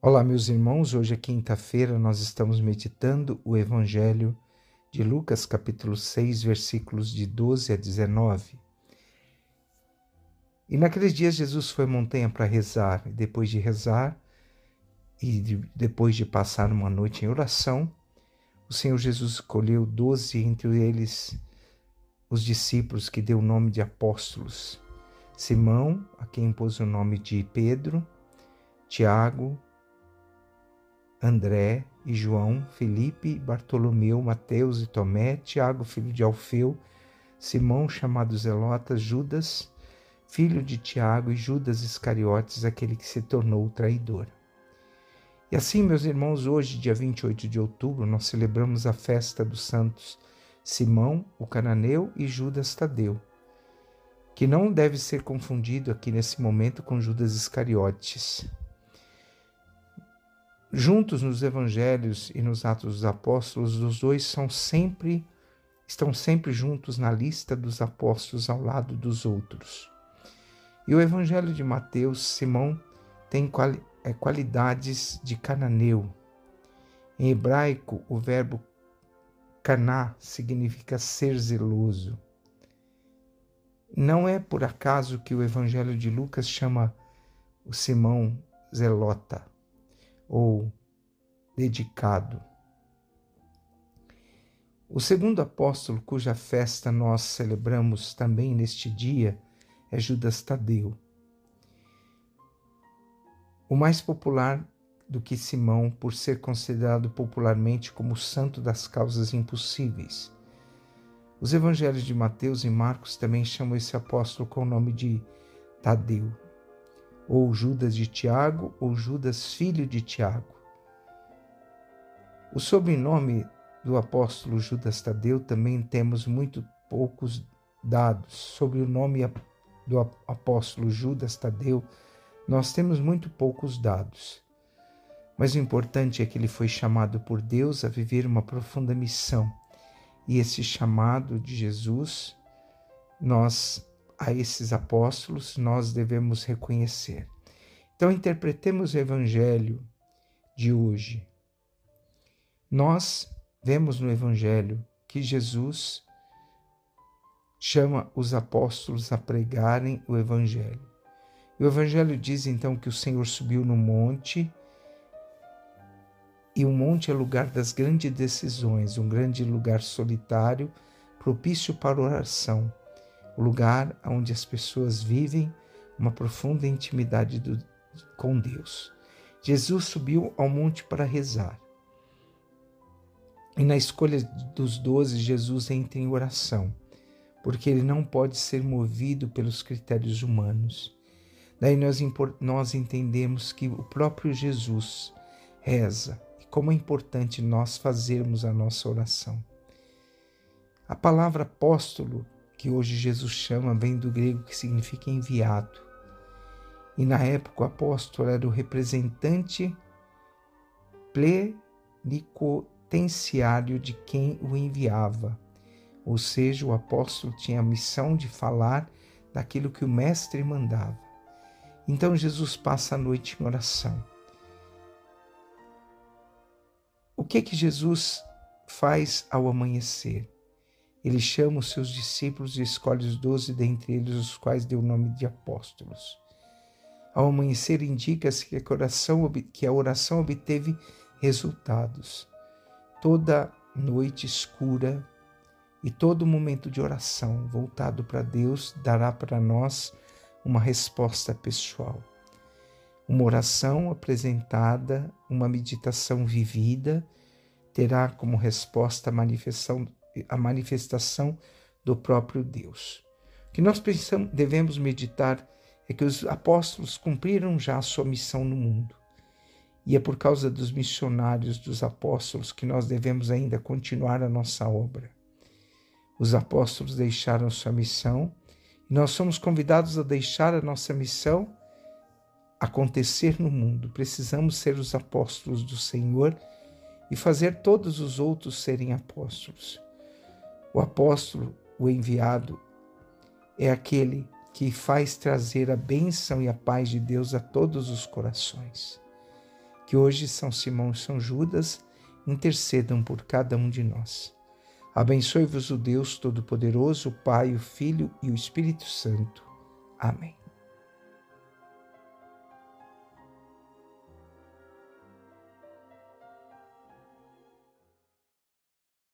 Olá, meus irmãos. Hoje é quinta-feira, nós estamos meditando o Evangelho de Lucas, capítulo 6, versículos de 12 a 19. E naqueles dias Jesus foi à montanha para rezar, e depois de rezar, e de, depois de passar uma noite em oração, o Senhor Jesus escolheu doze entre eles os discípulos que deu o nome de apóstolos. Simão, a quem pôs o nome de Pedro, Tiago, André e João, Felipe, Bartolomeu, Mateus e Tomé, Tiago, filho de Alfeu, Simão, chamado Zelotas, Judas, filho de Tiago, e Judas Iscariotes, aquele que se tornou o traidor. E assim, meus irmãos, hoje, dia 28 de outubro, nós celebramos a festa dos santos Simão, o cananeu, e Judas Tadeu, que não deve ser confundido aqui nesse momento com Judas Iscariotes. Juntos nos evangelhos e nos Atos dos Apóstolos, os dois são sempre estão sempre juntos na lista dos apóstolos ao lado dos outros. E o evangelho de Mateus, Simão tem quali é, qualidades de cananeu. Em hebraico, o verbo caná significa ser zeloso. Não é por acaso que o evangelho de Lucas chama o Simão zelota ou dedicado. O segundo apóstolo, cuja festa nós celebramos também neste dia, é Judas Tadeu. O mais popular do que Simão, por ser considerado popularmente como o santo das causas impossíveis. Os evangelhos de Mateus e Marcos também chamam esse apóstolo com o nome de Tadeu, ou Judas de Tiago, ou Judas filho de Tiago. O sobrenome do apóstolo Judas Tadeu também temos muito poucos dados. Sobre o nome do apóstolo Judas Tadeu, nós temos muito poucos dados. Mas o importante é que ele foi chamado por Deus a viver uma profunda missão. E esse chamado de Jesus, nós a esses apóstolos nós devemos reconhecer. Então, interpretemos o Evangelho de hoje. Nós vemos no Evangelho que Jesus chama os apóstolos a pregarem o Evangelho. o Evangelho diz então que o Senhor subiu no monte, e o monte é lugar das grandes decisões, um grande lugar solitário, propício para oração o lugar onde as pessoas vivem uma profunda intimidade do, com Deus. Jesus subiu ao monte para rezar. E na escolha dos doze, Jesus entra em oração, porque ele não pode ser movido pelos critérios humanos. Daí nós, nós entendemos que o próprio Jesus reza e como é importante nós fazermos a nossa oração. A palavra apóstolo que hoje Jesus chama, vem do grego que significa enviado. E na época o apóstolo era o representante plenipotenciário de quem o enviava. Ou seja, o apóstolo tinha a missão de falar daquilo que o mestre mandava. Então Jesus passa a noite em oração. O que que Jesus faz ao amanhecer? Ele chama os seus discípulos e escolhe os doze dentre eles, os quais deu o nome de apóstolos. Ao amanhecer, indica-se que, que a oração obteve resultados. Toda noite escura e todo momento de oração voltado para Deus dará para nós uma resposta pessoal. Uma oração apresentada, uma meditação vivida, terá como resposta a manifestação a manifestação do próprio Deus. O que nós pensamos, devemos meditar é que os apóstolos cumpriram já a sua missão no mundo. E é por causa dos missionários dos apóstolos que nós devemos ainda continuar a nossa obra. Os apóstolos deixaram sua missão e nós somos convidados a deixar a nossa missão acontecer no mundo. Precisamos ser os apóstolos do Senhor e fazer todos os outros serem apóstolos. O apóstolo, o enviado, é aquele que faz trazer a bênção e a paz de Deus a todos os corações. Que hoje São Simão e São Judas intercedam por cada um de nós. Abençoe-vos o Deus Todo-Poderoso, o Pai, o Filho e o Espírito Santo. Amém.